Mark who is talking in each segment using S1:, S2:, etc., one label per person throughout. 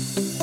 S1: Oh,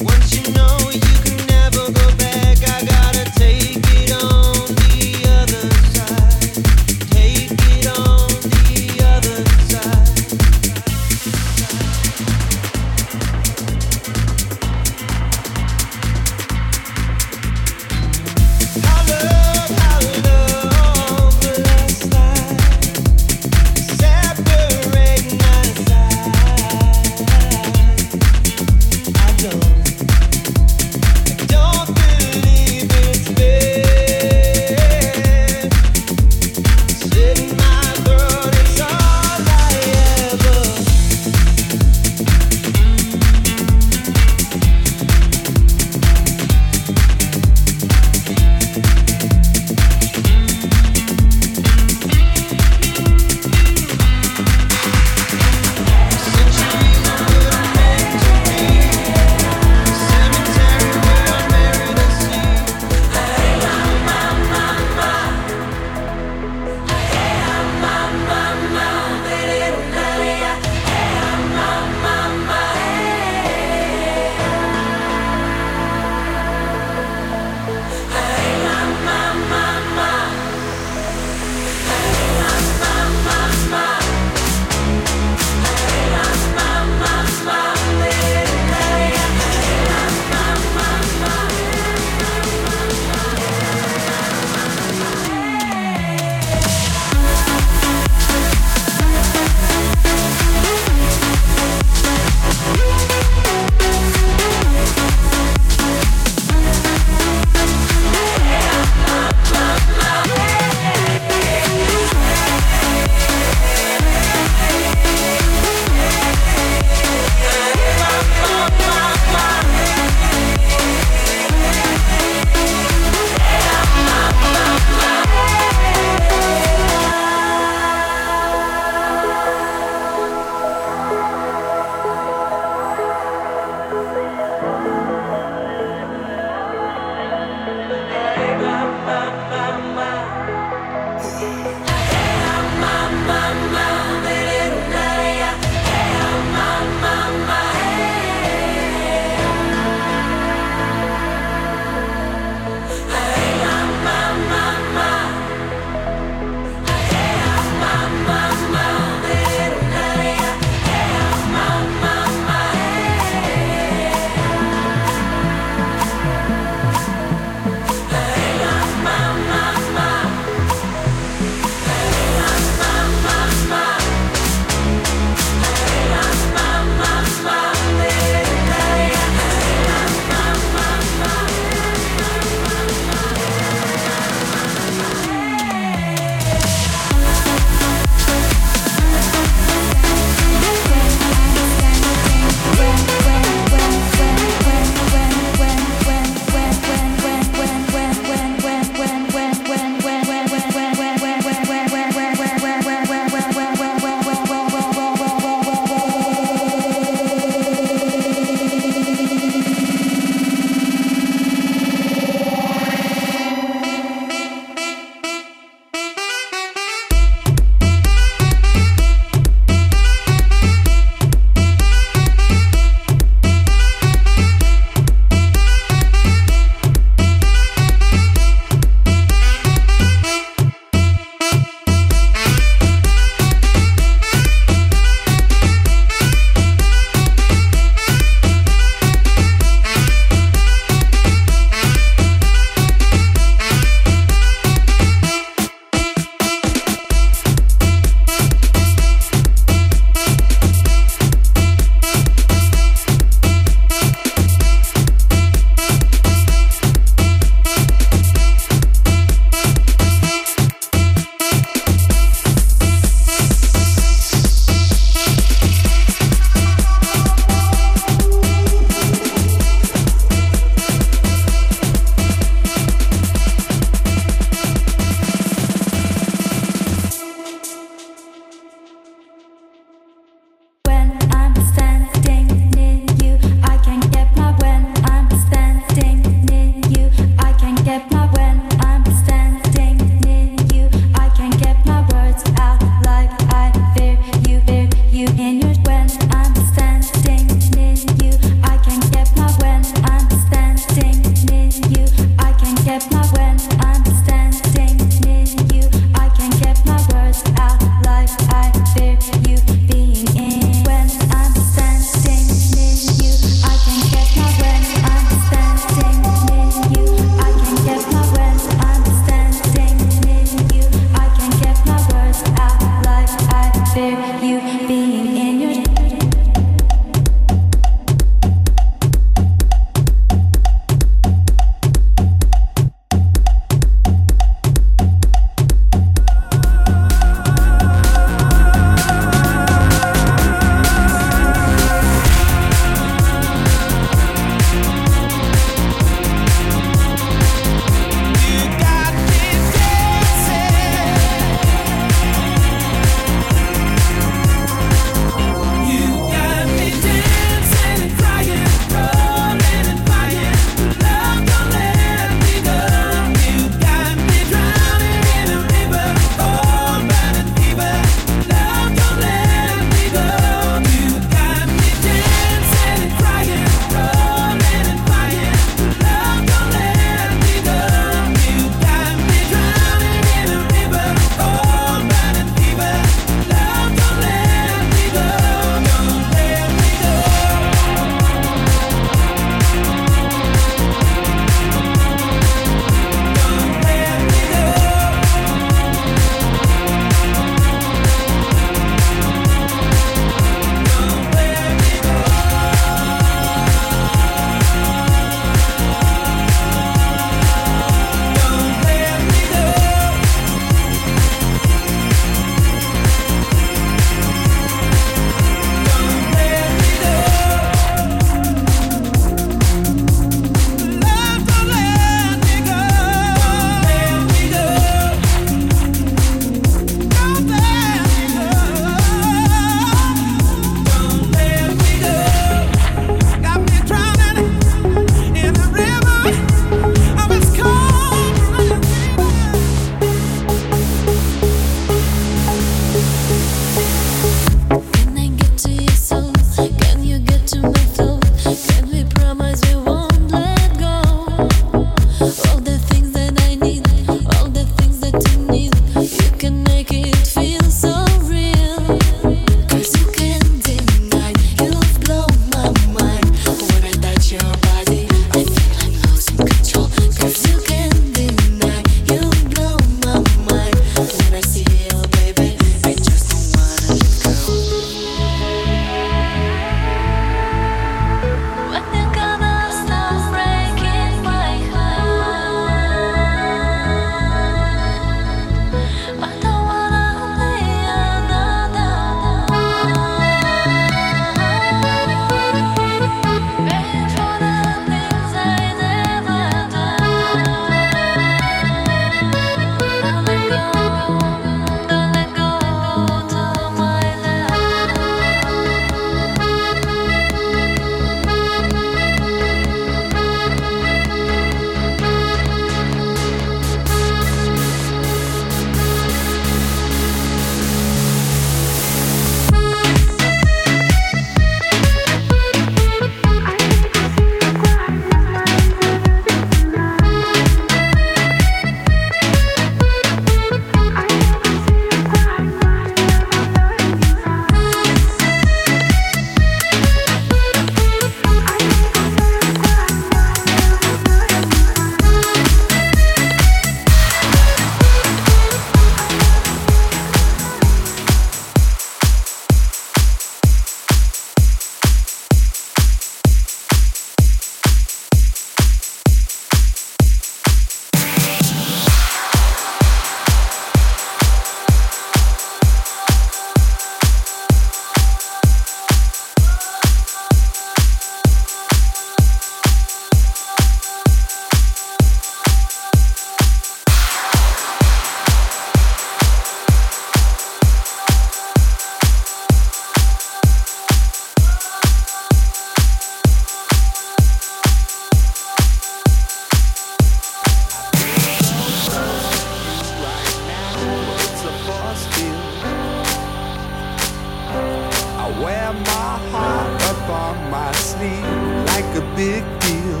S2: wear my heart up on my sleeve like a big deal.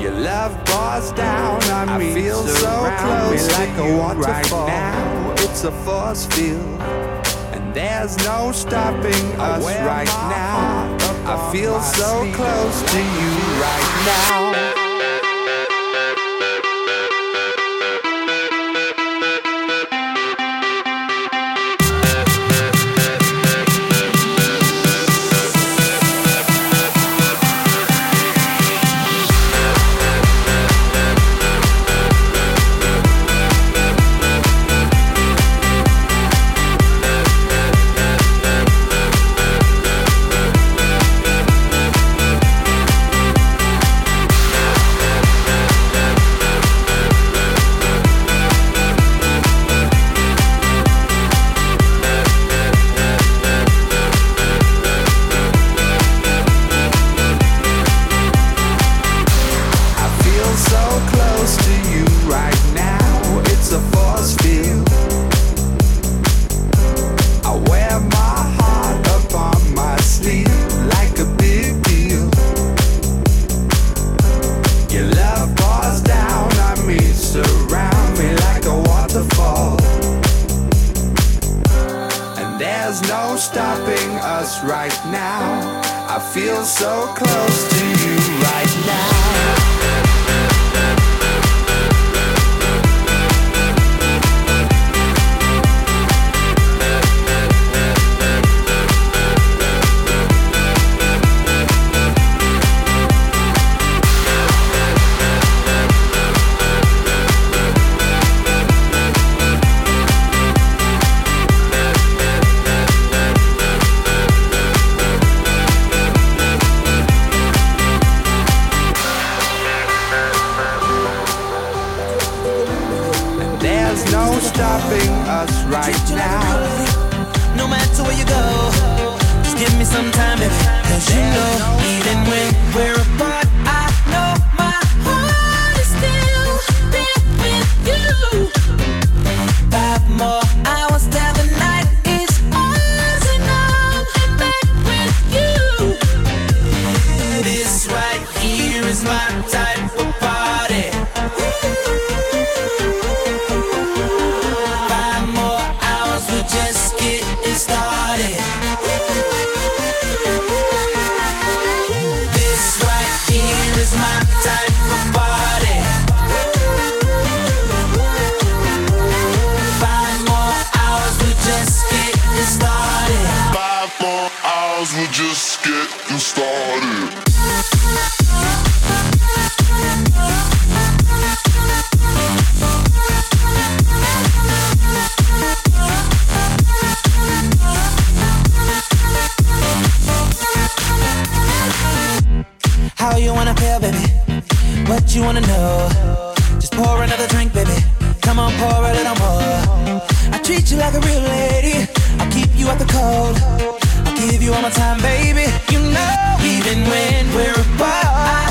S2: Your love pours down on
S3: I
S2: me,
S3: feel so
S2: me
S3: close to
S2: like a
S3: you
S2: waterfall.
S3: right
S2: now, it's a force field, and there's no stopping us
S3: wear
S2: right now. I feel so close to you right now. You now. No
S4: matter where you go, just give me some time. Cause you know, even when we're apart, What you wanna know? Just pour another drink, baby. Come on, pour a little more. I treat you like a real lady. I'll keep you out the cold. I'll give you all my time, baby. You know, even when we're apart,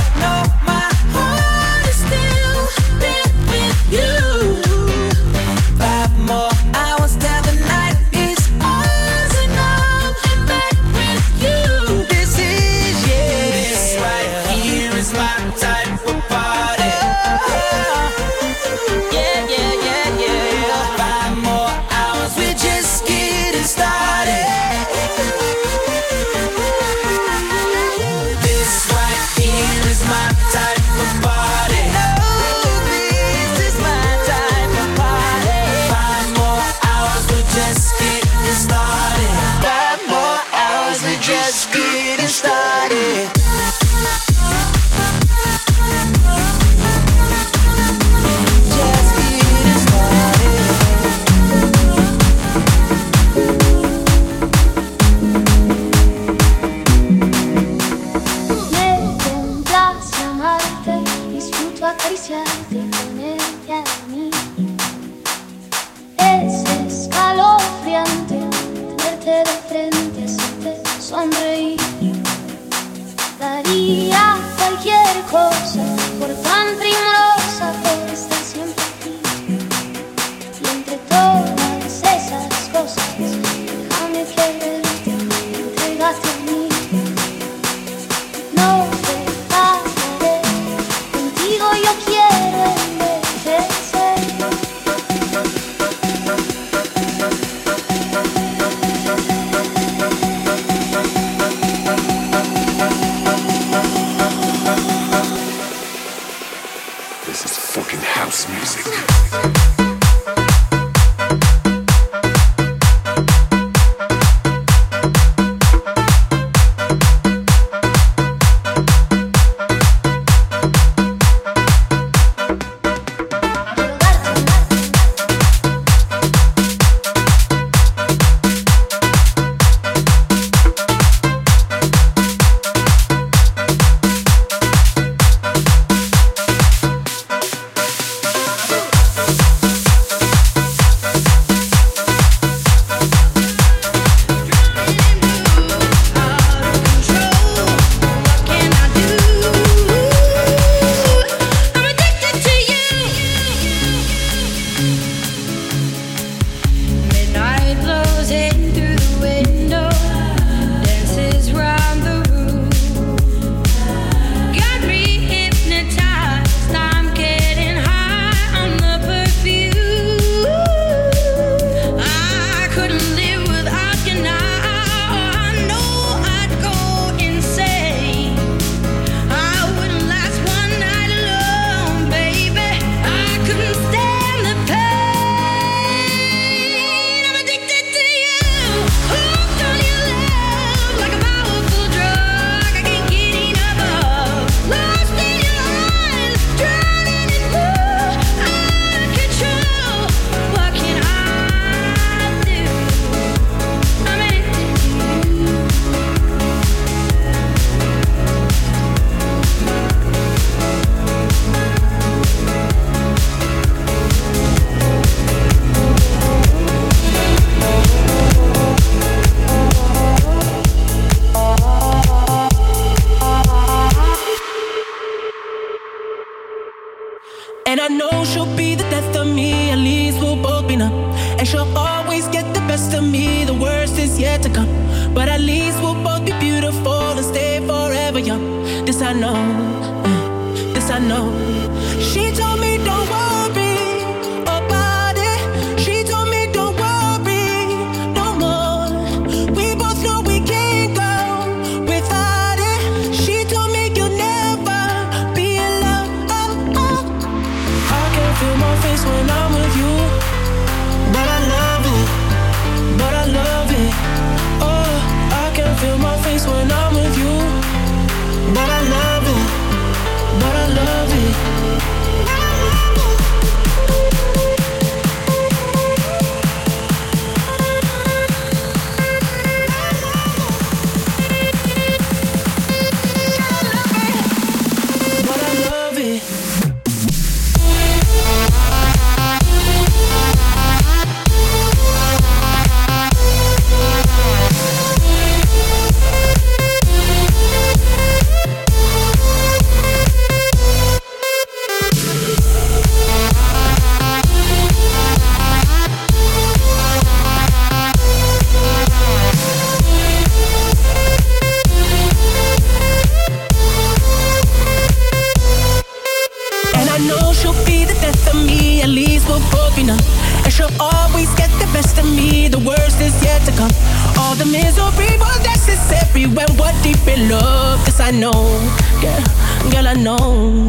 S4: know.